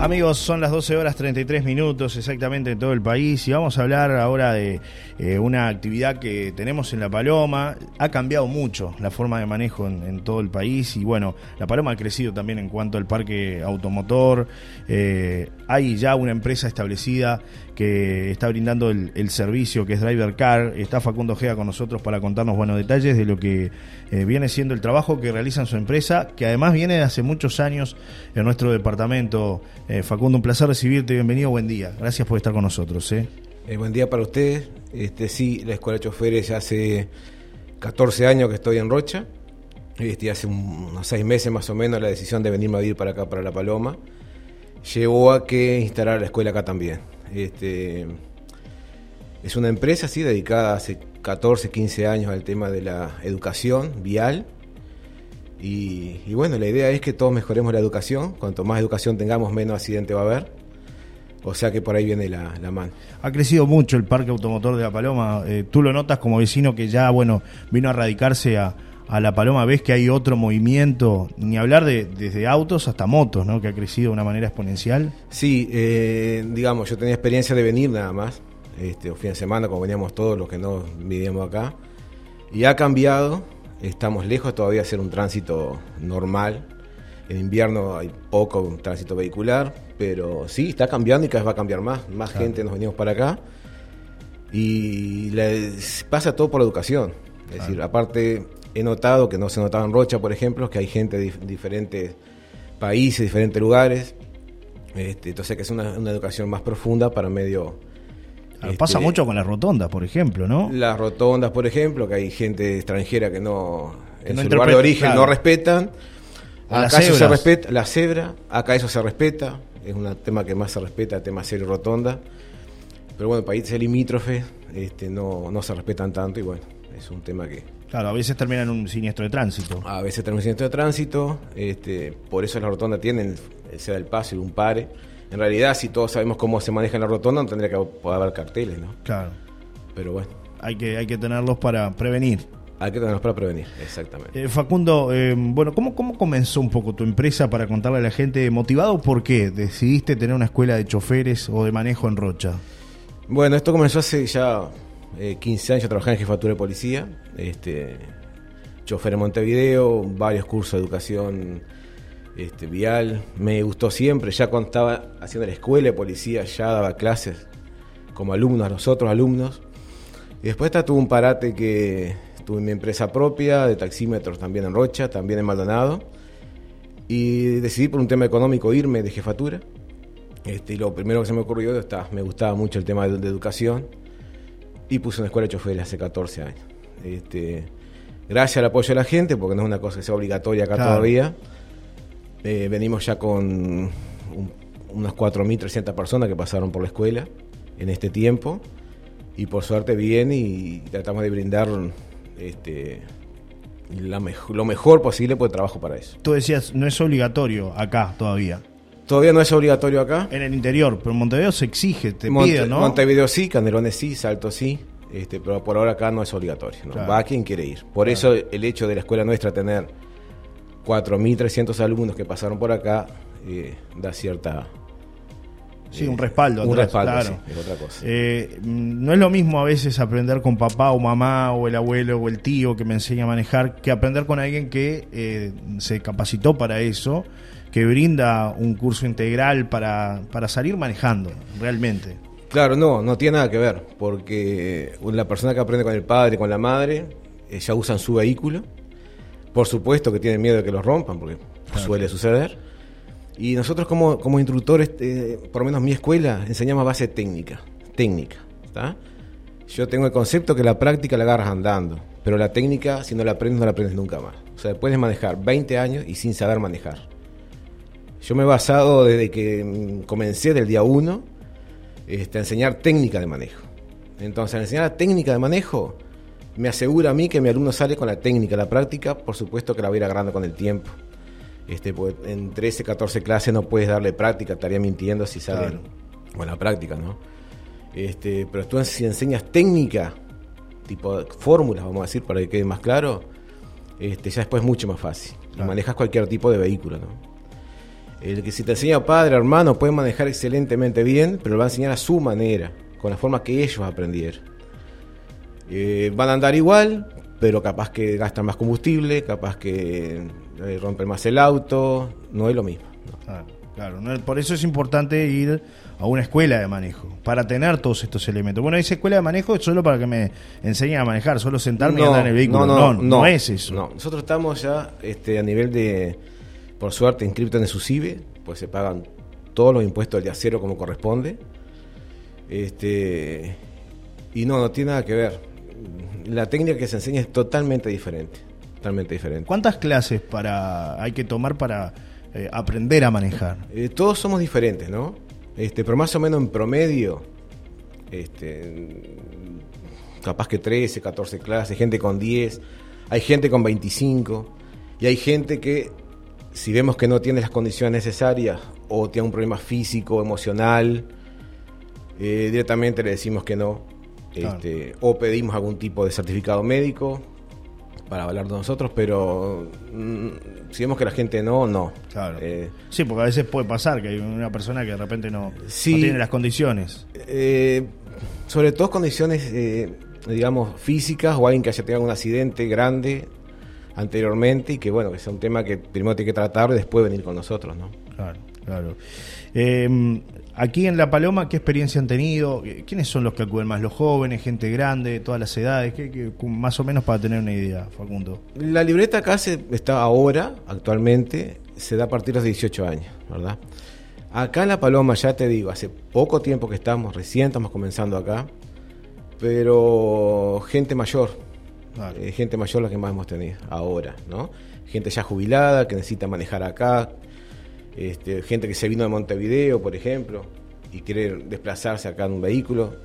Amigos, son las 12 horas 33 minutos exactamente en todo el país y vamos a hablar ahora de eh, una actividad que tenemos en La Paloma. Ha cambiado mucho la forma de manejo en, todo el país y bueno, La Paloma ha crecido también en cuanto al parque automotor. Eh, hay ya una empresa establecida que está brindando el, servicio que es Driver Car. Está Facundo Gea con nosotros para contarnos buenos detalles de lo que eh, viene siendo el trabajo que realiza su empresa, que además viene de hace muchos años en nuestro departamento. Eh, Facundo, un placer recibirte, bienvenido, buen día. Gracias por estar con nosotros. ¿eh? buen día para ustedes. Este, sí, la Escuela de Choferes hace 14 años que estoy en Rocha. Este, hace unos seis meses más o menos la decisión de venirme a vivir para acá, para La Paloma, llevó a que instalar la escuela acá también. Este, es una empresa así dedicada hace 14, 15 años al tema de la educación vial. Y, bueno, la idea es que todos mejoremos la educación. Cuanto más educación tengamos, menos accidente va a haber. O sea que por ahí viene la, mano. Ha crecido mucho el parque automotor de La Paloma. Eh, tú lo notas como vecino que ya, bueno, vino a radicarse a, a La Paloma. ¿Ves que hay otro movimiento? Ni hablar de desde autos hasta motos, ¿no? Que ha crecido de una manera exponencial. Sí, eh, digamos, yo tenía experiencia de venir nada más este, fin de semana, como veníamos todos los que no vivíamos acá. Y ha cambiado, estamos lejos todavía de hacer un tránsito normal. En invierno hay poco tránsito vehicular, pero sí, está cambiando y cada vez va a cambiar más. Más gente nos venimos para acá. Y pasa todo por la educación. Es decir, aparte, he notado que no se notaba en Rocha, por ejemplo, que hay gente de diferentes países, diferentes lugares. Este, entonces, que es una, una educación más profunda para medio pasa este, mucho con las rotondas, por ejemplo, ¿no? Las rotondas, por ejemplo, que hay gente extranjera que no, en su lugar de origen no respetan. Acá eso se respeta, la cebra, acá eso se respeta, es un tema que más se respeta, el tema y rotonda. Pero bueno, países limítrofes este, no, no se respetan tanto y bueno, es un tema que... Claro, a veces termina en un siniestro de tránsito. A veces termina en un siniestro de tránsito, este, por eso las rotondas tienen, sea el paso y un pare en realidad, si todos sabemos cómo se maneja en la rotonda, no tendría que poder haber carteles, ¿no? Claro. Pero bueno. Hay que, hay que tenerlos para prevenir. Hay que tenerlos para prevenir, exactamente. Eh, Facundo, eh, bueno, ¿cómo, ¿cómo comenzó un poco tu empresa para contarle a la gente? ¿Motivado por qué decidiste tener una escuela de choferes o de manejo en Rocha? Bueno, esto comenzó hace ya 15 eh, años, yo trabajaba en jefatura de policía, este, chofer en Montevideo, varios cursos de educación este, vial. Me gustó siempre, ya cuando estaba haciendo la escuela de policía, ya daba clases como alumnos a nosotros, alumnos. Y después tuve un parate que tuve mi empresa propia, de taxímetros también en Rocha, también en Maldonado. Y decidí por un tema económico irme de jefatura. Este, y lo primero que se me ocurrió, está, me gustaba mucho el tema de, educación. Y puse una escuela de choferes hace 14 años. Este, gracias al apoyo de la gente, porque no es una cosa que sea obligatoria acá todavía. Eh, venimos ya con un, unas 4.300 personas que pasaron por la escuela en este tiempo y por suerte bien y tratamos de brindar este, lo mejor posible por el trabajo para eso. Tú decías, no es obligatorio acá todavía. Todavía no es obligatorio acá. En el interior, pero en Montevideo se exige, te pide, ¿no? Montevideo sí, Canelones sí, Salto sí, este, pero por ahora acá no es obligatorio. Va quien quiere ir. Por eso el hecho de la escuela nuestra tener 4.300 alumnos que pasaron por acá, eh, da cierta... Sí, un respaldo. Un respaldo, claro. es otra cosa. Eh, no es lo mismo a veces aprender con papá o mamá o el abuelo o el tío que me enseña a manejar que aprender con alguien que eh, se capacitó para eso, que brinda un curso integral para, para salir manejando realmente. Claro, no, no tiene nada que ver, porque la persona que aprende con el padre, con la madre, ya usan su vehículo, por supuesto que tienen miedo de que los rompan, porque suele suceder. Y nosotros como, como instructores, eh, por lo menos mi escuela, enseñamos a base técnica. Técnica. Yo tengo el concepto que la práctica la agarras andando, pero la técnica, si no la aprendes, no la aprendes nunca más. O sea, puedes manejar 20 años y sin saber manejar. Yo me he basado desde que mm, comencé del día 1 este, a enseñar técnica de manejo. Entonces, al enseñar la técnica de manejo, me asegura a mí que mi alumno sale con la técnica, la práctica, por supuesto que la voy a ir agarrando con el tiempo. Este, pues, en 13, 14 clases no puedes darle práctica, estaría mintiendo si sale con la práctica, ¿no? Este, pero tú si enseñas técnica, tipo fórmulas, vamos a decir, para que quede más claro, este, ya después es mucho más fácil. Manejas cualquier tipo de vehículo, ¿no? El que si te enseña padre, hermano, puede manejar excelentemente bien, pero lo va a enseñar a su manera, con la forma que ellos aprendieron. Eh, van a andar igual, pero capaz que gastan más combustible, capaz que eh, rompen más el auto, no es lo mismo. Claro, claro. por eso es importante ir a una escuela de manejo, para tener todos estos elementos. Bueno, esa escuela de manejo es solo para que me enseñen a manejar, solo sentarme y andar en el vehículo. No, no, no, es eso. No, nosotros estamos ya este, a nivel de, por suerte, inscriptos en el SUSIBE, pues se pagan todos los impuestos de acero como corresponde. Este, y no, no tiene nada que ver. La técnica que se enseña es totalmente diferente. Totalmente diferente. ¿Cuántas clases para hay que tomar para eh, aprender a manejar? Eh, todos somos diferentes, ¿no? Este, pero más o menos en promedio, este, capaz que 13, 14 clases, gente con 10, hay gente con 25 y hay gente que si vemos que no tiene las condiciones necesarias o tiene un problema físico, emocional, eh, directamente le decimos que no. Este, o pedimos algún tipo de certificado médico para hablar de nosotros, pero mm, si vemos que la gente no, no. Claro. Eh, sí, porque a veces puede pasar que hay una persona que de repente no, tiene las condiciones. Eh, sobre todo condiciones, eh, digamos, físicas o alguien que haya tenido un accidente grande anteriormente y que, bueno, que sea un tema que primero tiene que tratar y después venir con nosotros, ¿no? Claro, claro. Aquí en La Paloma, ¿qué experiencia han tenido? ¿Quiénes son los que acuden más? ¿Los jóvenes, gente grande, todas las edades? ¿Qué, más o menos para tener una idea, Facundo. La libreta acá se, está ahora, actualmente, se da a partir de los 18 años, ¿verdad? Acá en La Paloma, ya te digo, hace poco tiempo que estamos, recién estamos comenzando acá, pero gente mayor, eh, gente mayor la que más hemos tenido ahora, ¿no? Gente ya jubilada que necesita manejar acá, este, gente que se vino de Montevideo, por ejemplo, y quiere desplazarse acá en un vehículo.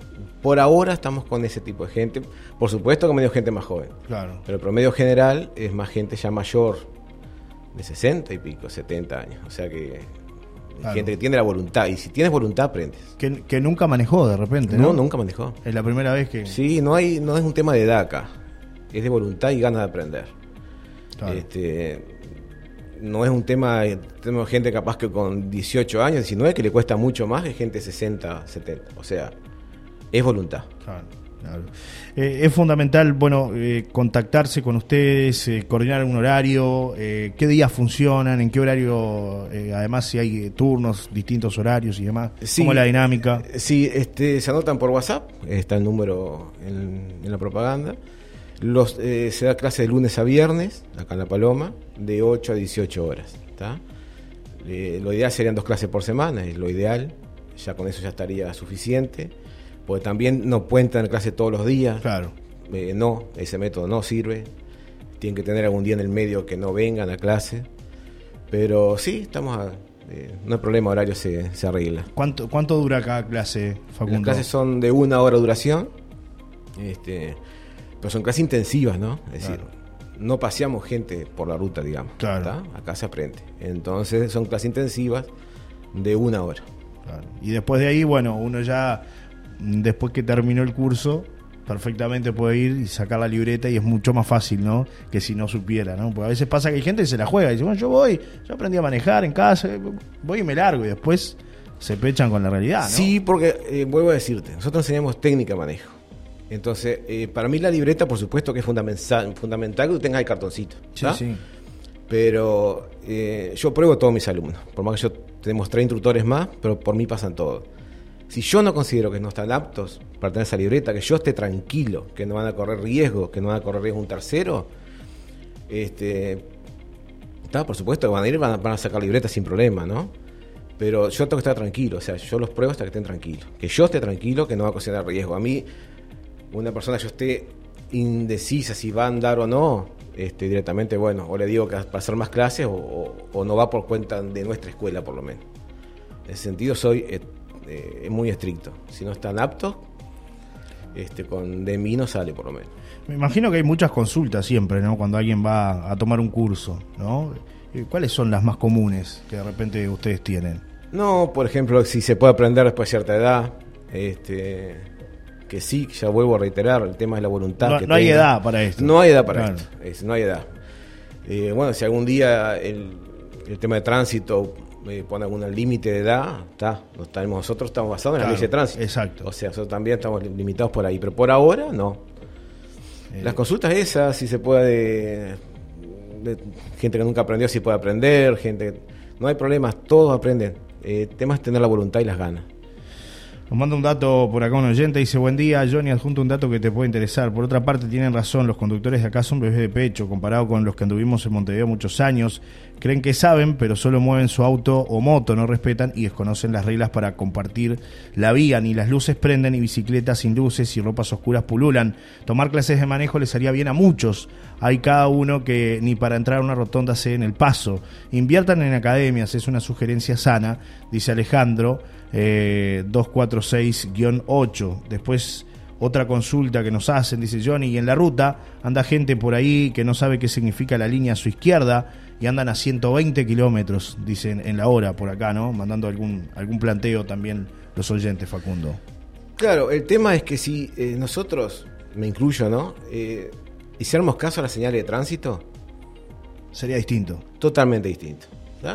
Por ahora estamos con ese tipo de gente. Por supuesto que medio gente más joven. Claro. Pero el promedio general es más gente ya mayor, de 60 y pico, 70 años. O sea que gente que tiene la voluntad. Y si tienes voluntad, aprendes. Que, nunca manejó de repente, ¿no? No, nunca manejó. Es la primera vez que. Sí, no, hay, no es un tema de edad acá. Es de voluntad y ganas de aprender. Este, no es un tema, tenemos gente capaz que con 18 años, 19, que le cuesta mucho más que gente 60, 70. O sea, es voluntad. Claro, claro. Eh, es fundamental, bueno, eh, contactarse con ustedes, eh, coordinar un horario, qué días funcionan, en qué horario, además si hay turnos, distintos horarios y demás, cómo es la dinámica. Sí, este, se anotan por WhatsApp, está el número en la propaganda. Los, eh, se da clase de lunes a viernes, acá en La Paloma, de 8 a 18 horas. Eh, lo ideal serían dos clases por semana, es lo ideal, ya con eso ya estaría suficiente, porque también no pueden tener clase todos los días. Claro. Eh, no, ese método no sirve. Tienen que tener algún día en el medio que no vengan a clase. Pero sí, estamos no hay problema, horario se, se arregla. ¿Cuánto, ¿Cuánto dura cada clase, Facundo? Las clases son de una hora de duración. Este, pero son clases intensivas, ¿no? Es decir, no paseamos gente por la ruta, digamos. Claro. Acá se aprende. Entonces son clases intensivas de una hora. Y después de ahí, bueno, uno ya, después que terminó el curso, perfectamente puede ir y sacar la libreta y es mucho más fácil, ¿no? Que si no supiera, ¿no? Porque a veces pasa que hay gente que se la juega y dice, bueno, yo voy, yo aprendí a manejar en casa, voy y me largo y después se pechan con la realidad, ¿no? Sí, porque eh, vuelvo a decirte, nosotros enseñamos técnica de manejo. Entonces, eh, para mí la libreta, por supuesto que es fundamental, fundamental que tú tengas el cartoncito. Sí, sí. Pero eh, yo pruebo todos mis alumnos. Por más que yo tenemos tres instructores más, pero por mí pasan todos. Si yo no considero que no están aptos para tener esa libreta, que yo esté tranquilo, que no van a correr riesgo, que no van a correr riesgo un tercero, este, está, por supuesto que van a ir, van a, van a sacar libreta sin problema, ¿no? Pero yo tengo que estar tranquilo, o sea, yo los pruebo hasta que estén tranquilos. Que yo esté tranquilo, que no va a ocasionar riesgo. A mí, una persona yo esté indecisa si va a andar o no, este, directamente, bueno, o le digo que va a pasar más clases o, no va por cuenta de nuestra escuela, por lo menos. En ese sentido, soy eh, eh, muy estricto. Si no están aptos, este, con de mí no sale, por lo menos. Me imagino que hay muchas consultas siempre, ¿no? Cuando alguien va a tomar un curso, ¿no? Eh, ¿Cuáles son las más comunes que de repente ustedes tienen? No, por ejemplo, si se puede aprender después de cierta edad, este, que sí, ya vuelvo a reiterar, el tema de la voluntad. No, no hay edad para esto. No hay edad para esto, no hay edad. Eh, bueno, si algún día el, el tema de tránsito eh, pone algún límite de edad, está, nosotros estamos basados en la ley de tránsito. exacto. O sea, nosotros también estamos limitados por ahí, pero por ahora no. Eh, Las consultas esas, si se puede, de gente que nunca aprendió, si puede aprender, gente, no hay problemas, todos aprenden. Eh, el tema es tener la voluntad y las ganas. Nos manda un dato por acá un oyente, dice, buen día, Johnny, adjunto un dato que te puede interesar. Por otra parte, tienen razón, los conductores de acá son bebés de pecho, comparado con los que anduvimos en Montevideo muchos años. Creen que saben, pero solo mueven su auto o moto, no respetan y desconocen las reglas para compartir la vía. Ni las luces prenden, ni bicicletas sin luces y ropas oscuras pululan. Tomar clases de manejo les haría bien a muchos. Hay cada uno que ni para entrar a una rotonda se den el paso. Inviertan en academias, es una sugerencia sana, dice Alejandro eh, 246-8. Después otra consulta que nos hacen, dice Johnny, y en la ruta anda gente por ahí que no sabe qué significa la línea a su izquierda y andan a 120 kilómetros, dicen en la hora por acá, ¿no? Mandando algún, algún planteo también los oyentes, Facundo. Claro, el tema es que si eh, nosotros, me incluyo, ¿no? Eh, hiciéramos caso a la señal de tránsito, Sería distinto. totalmente distinto.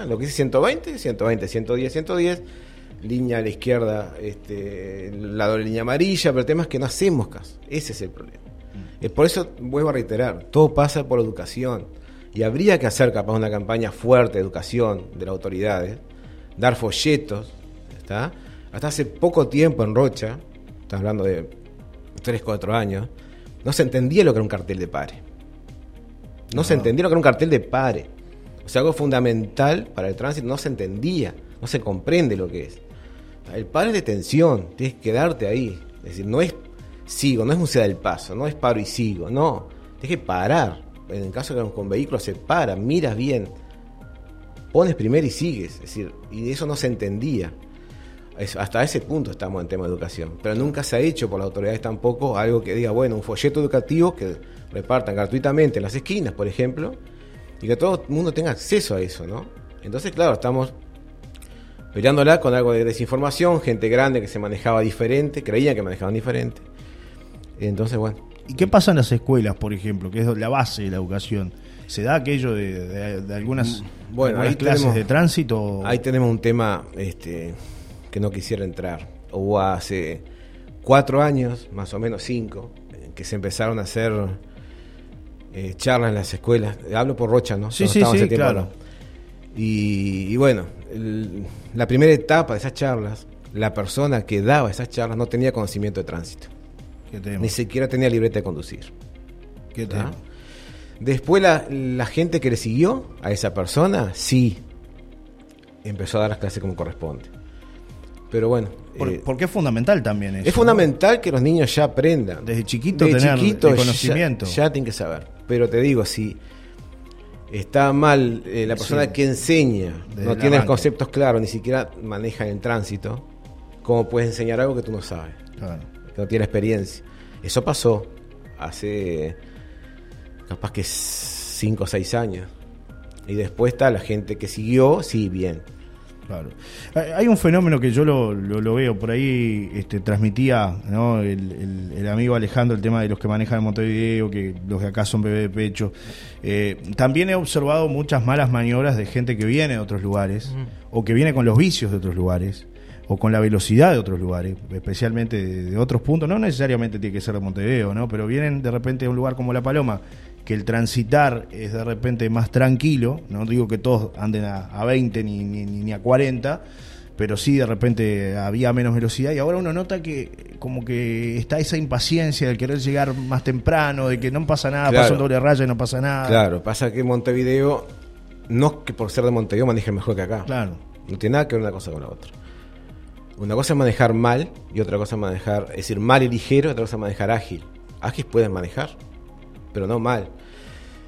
Lo que dice 120, 120, 110, 110, línea a la izquierda, este, la doble línea amarilla, pero el tema es que no hacemos caso. Ese es el problema. Eh, por eso vuelvo a reiterar, todo pasa por educación. Y habría que hacer capaz una campaña fuerte de educación de las autoridades, dar folletos, ¿está? Hasta hace poco tiempo en Rocha, estás hablando de 3, 4 años, no se entendía lo que era un cartel de pare. No se Ajá. entendía lo que era un cartel de pare. O sea, algo fundamental para el tránsito no se entendía, no se comprende lo que es. El pare es detención, tienes que quedarte ahí. Es decir, no es sigo, no es musea del paso, no es paro y sigo, no. Tienes que parar. En el caso que con vehículos se para, miras bien, pones primero y sigues. Es decir, y eso no se entendía. Hasta ese punto estamos en tema de educación. Pero nunca se ha hecho por las autoridades tampoco algo que diga, bueno, un folleto educativo que repartan gratuitamente en las esquinas, por ejemplo, y que todo el mundo tenga acceso a eso, ¿no? Entonces, claro, estamos peleándola con algo de desinformación, gente grande que se manejaba diferente, creían que manejaban diferente. Entonces, bueno, ¿Y qué pasa en las escuelas, por ejemplo, que es la base de la educación? ¿Se da aquello de, de- de algunas, Bueno, algunas clases tenemos- de tránsito? Ahí tenemos un tema este, que no quisiera entrar. Hubo hace cuatro años, más o menos cinco, eh, que se empezaron a hacer eh, charlas en las escuelas. Hablo por Rocha, ¿no? Sí, sí, sí, claro. Y, y bueno, el- la primera etapa de esas charlas, la persona que daba esas charlas no tenía conocimiento de tránsito. ¿Qué tema? Ni siquiera tenía libreta de conducir. ¿Qué tema? Después la, la gente que le siguió a esa persona, sí, empezó a dar las clases como corresponde. Pero bueno, Por- eh, porque es fundamental también eso. es fundamental que los niños ya aprendan. Desde chiquito tener chiquito el ya- conocimiento. Ya, tienen que saber. Pero te digo, si está mal eh, la persona Sí. que enseña, Desde no tiene conceptos claros, ni siquiera maneja el tránsito, ¿cómo puedes enseñar algo que tú no sabes? Claro. que no tiene experiencia. Eso pasó hace capaz que 5 o 6 años. Y después está la gente que siguió, sí, bien. Claro. Hay- un fenómeno que yo lo, lo- lo veo, por ahí este, transmitía ¿no? el, el- el amigo Alejandro el tema de los que manejan en Montevideo, que los de acá son bebé de pecho. Eh, también he observado muchas malas maniobras de gente que viene de otros lugares, o que viene con los vicios de otros lugares, o con la velocidad de otros lugares, especialmente de, de otros puntos, no necesariamente tiene que ser de Montevideo, ¿no? pero vienen de repente a un lugar como La Paloma, que el transitar es de repente más tranquilo, no digo que todos anden a, a 20 ni, ni, ni- a 40, pero sí de repente había menos velocidad y ahora uno nota que como que está esa impaciencia de querer llegar más temprano, de que no pasa nada, Claro. pasa un doble raya y no pasa nada. Claro, pasa que Montevideo, no es que por ser de Montevideo maneje mejor que acá. Claro. No tiene nada que ver una cosa con la otra. Una cosa es manejar mal y otra cosa es manejar, es decir, mal y ligero, y otra cosa es manejar ágil. Ágil puedes manejar, pero no mal.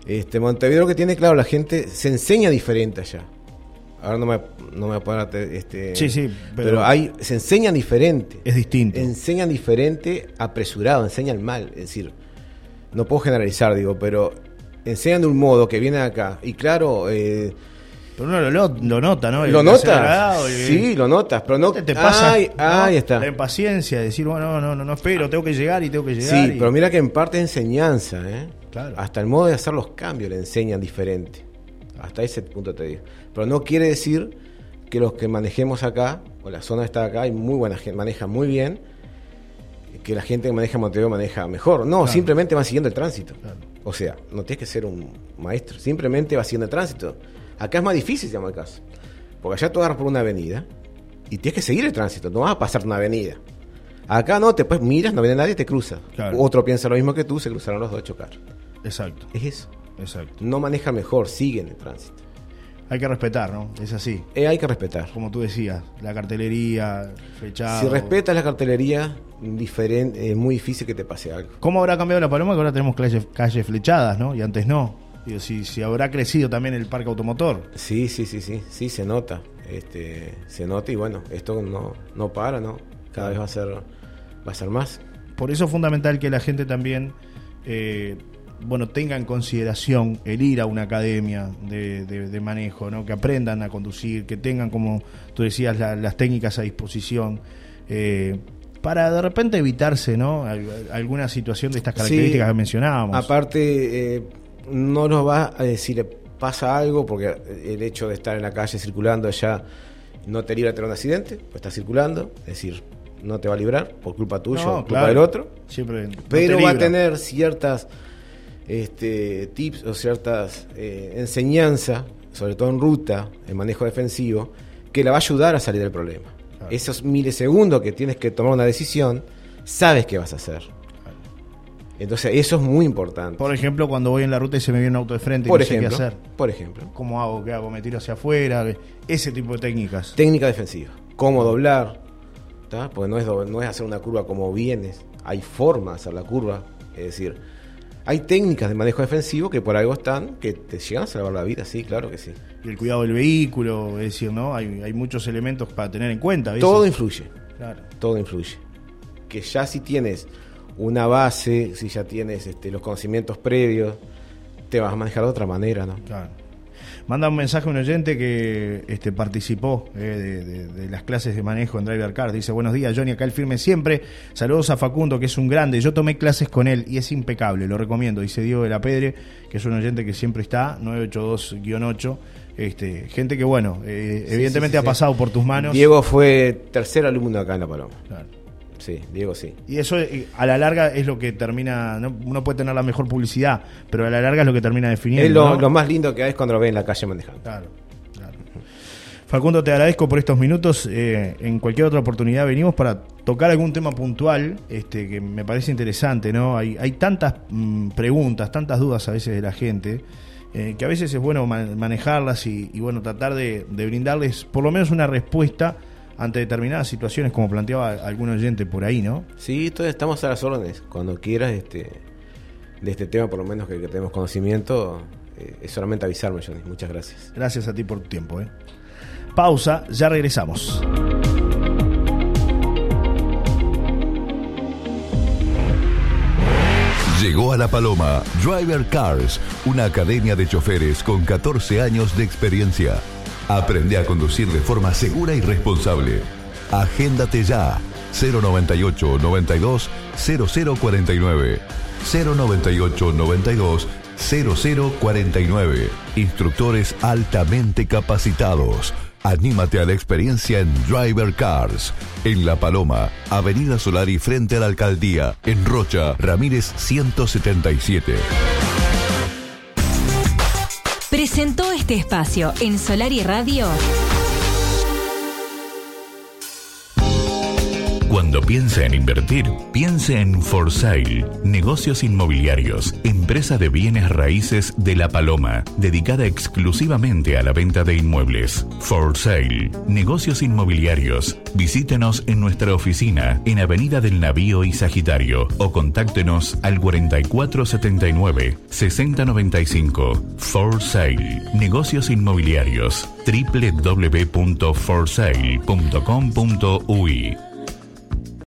Este, Montevideo lo que tiene, claro, la gente se enseña diferente allá. Ahora no me, no me voy a poner, te- este, Sí, sí, pero- pero, hay, se enseñan diferente. Es distinto. Enseñan diferente, apresurado, enseñan mal. Es decir, no puedo generalizar, digo, pero enseñan de un modo que viene acá. Y claro, eh, Pero uno lo, lo- lo nota, ¿no? lo notas. Sí, lo notas, pero no. te, te pasa Ay, ¿no? ahí está. la impaciencia de decir, bueno, no, no, no, no espero, tengo que llegar y tengo que llegar. Sí, y- pero mira que en parte es enseñanza, ¿eh? Claro. Hasta el modo de hacer los cambios le enseñan diferente. Hasta ese punto te digo. Pero no quiere decir que los que manejemos acá, o la zona está acá, hay muy buena gente, maneja muy bien, que la gente que maneja Montevideo maneja mejor. No, simplemente va siguiendo el tránsito. O sea, no tienes que ser un maestro, simplemente va siguiendo el tránsito. Acá es más difícil, se llama el caso. Porque allá tú agarras por una avenida y tienes que seguir el tránsito, no vas a pasar una avenida. Acá no, te pues miras, no viene nadie, te cruza. Otro piensa lo mismo que tú, se cruzaron los dos a chocar. Exacto. Es eso. Exacto. No maneja mejor, sigue en el tránsito. Hay que respetar, ¿no? Es así. Eh, hay que respetar. Como tú decías, la cartelería, flechado. Si respetas la cartelería, diferente, es muy difícil que te pase algo. ¿Cómo habrá cambiado la Paloma? Que ahora tenemos calles, flechadas, ¿no? Y antes no. Digo, si, si habrá crecido también el parque automotor. Sí, sí, sí, sí, sí, se nota. Este, se nota y bueno, esto no, no para, ¿no? Cada vez va a ser, va a ser más. Por eso es fundamental que la gente también eh, bueno, tenga en consideración el ir a una academia de, manejo, ¿no? que aprendan a conducir, que tengan, como tú decías, las técnicas a disposición. Eh, para de repente evitarse ¿no? alguna situación de estas características que mencionábamos. Aparte, eh, no nos va a decir pasa algo, porque el hecho de estar en la calle circulando allá no te libra de tener un accidente, pues está circulando, es decir, no te va a librar por culpa tuya o culpa del otro. Siempre pero va a tener ciertas este, tips o ciertas eh, enseñanzas, sobre todo en ruta, en manejo defensivo, que la va a ayudar a salir del problema. Esos milisegundos que tienes que tomar una decisión, sabes qué vas a hacer. Entonces, eso es muy importante. Por ejemplo, cuando voy en la ruta y se me viene un auto de frente y no sé qué hacer. Por ejemplo. ¿Cómo hago? ¿Qué hago? ¿Me tiro hacia afuera? Ese tipo de técnicas. Técnica defensiva. Cómo doblar. Porque no es, no es hacer una curva como vienes. Hay forma de hacer la curva. Es decir, hay técnicas de manejo defensivo que por algo están, que te llegan a salvar la vida, sí, claro que sí. Y el cuidado del vehículo, es decir, ¿no? Hay, hay muchos elementos para tener en cuenta. Todo influye. Claro. Todo influye. Que ya si tienes una base, si ya tienes este, los conocimientos previos, te vas a manejar de otra manera, ¿no? Claro. Manda un mensaje a un oyente que este, participó eh, de, las clases de manejo en Driver Car. Dice, buenos días, Johnny, acá el firme siempre. Saludos a Facundo, que es un grande. Yo tomé clases con él y es impecable, lo recomiendo. Dice Diego de la Pedre, que es un oyente que siempre está, 982-8. Este, gente que, bueno, eh, evidentemente ha pasado por tus manos. Diego fue tercer alumno acá en La Paloma. Claro. Sí, Diego sí. Y eso eh, a la larga es lo que termina, ¿no? uno puede tener la mejor publicidad, pero a la larga es lo que termina definiendo. Es lo, más lindo que hay es cuando lo ve en la calle manejando. Claro, claro. Facundo, te agradezco por estos minutos. Eh, en cualquier otra oportunidad venimos para tocar algún tema puntual este, que me parece interesante. ¿no? Hay, hay tantas mm, preguntas, tantas dudas a veces de la gente. Eh, que a veces es bueno manejarlas y, bueno tratar de, de brindarles por lo menos una respuesta ante determinadas situaciones, como planteaba algún oyente por ahí, ¿no? Sí, entonces estamos a las órdenes. Cuando quieras este, de este tema, por lo menos que, tenemos conocimiento, eh, es solamente avisarme, Johnny. Muchas gracias. Gracias a ti por tu tiempo. ¿eh? Pausa, ya regresamos. Llegó a La Paloma Driver Cars, una academia de choferes con 14 años de experiencia Aprende a conducir de forma segura y responsable. Agéndate ya. 098 92 0049. 098 92 0049. Instructores altamente capacitados. Anímate a la experiencia en Driver Cars. En La Paloma, Avenida Solari frente a la Alcaldía. En Rocha, Ramírez 177 presentó este espacio en Solar y Radio. Cuando piensa en invertir, piense en For Sale, Negocios Inmobiliarios, empresa de bienes raíces de La Paloma, dedicada exclusivamente a la venta de inmuebles. For Sale, Negocios Inmobiliarios. Visítenos en nuestra oficina en Avenida del Navío y Sagitario o contáctenos al 4479 6095. For Sale, Negocios Inmobiliarios www.forsale.com.ui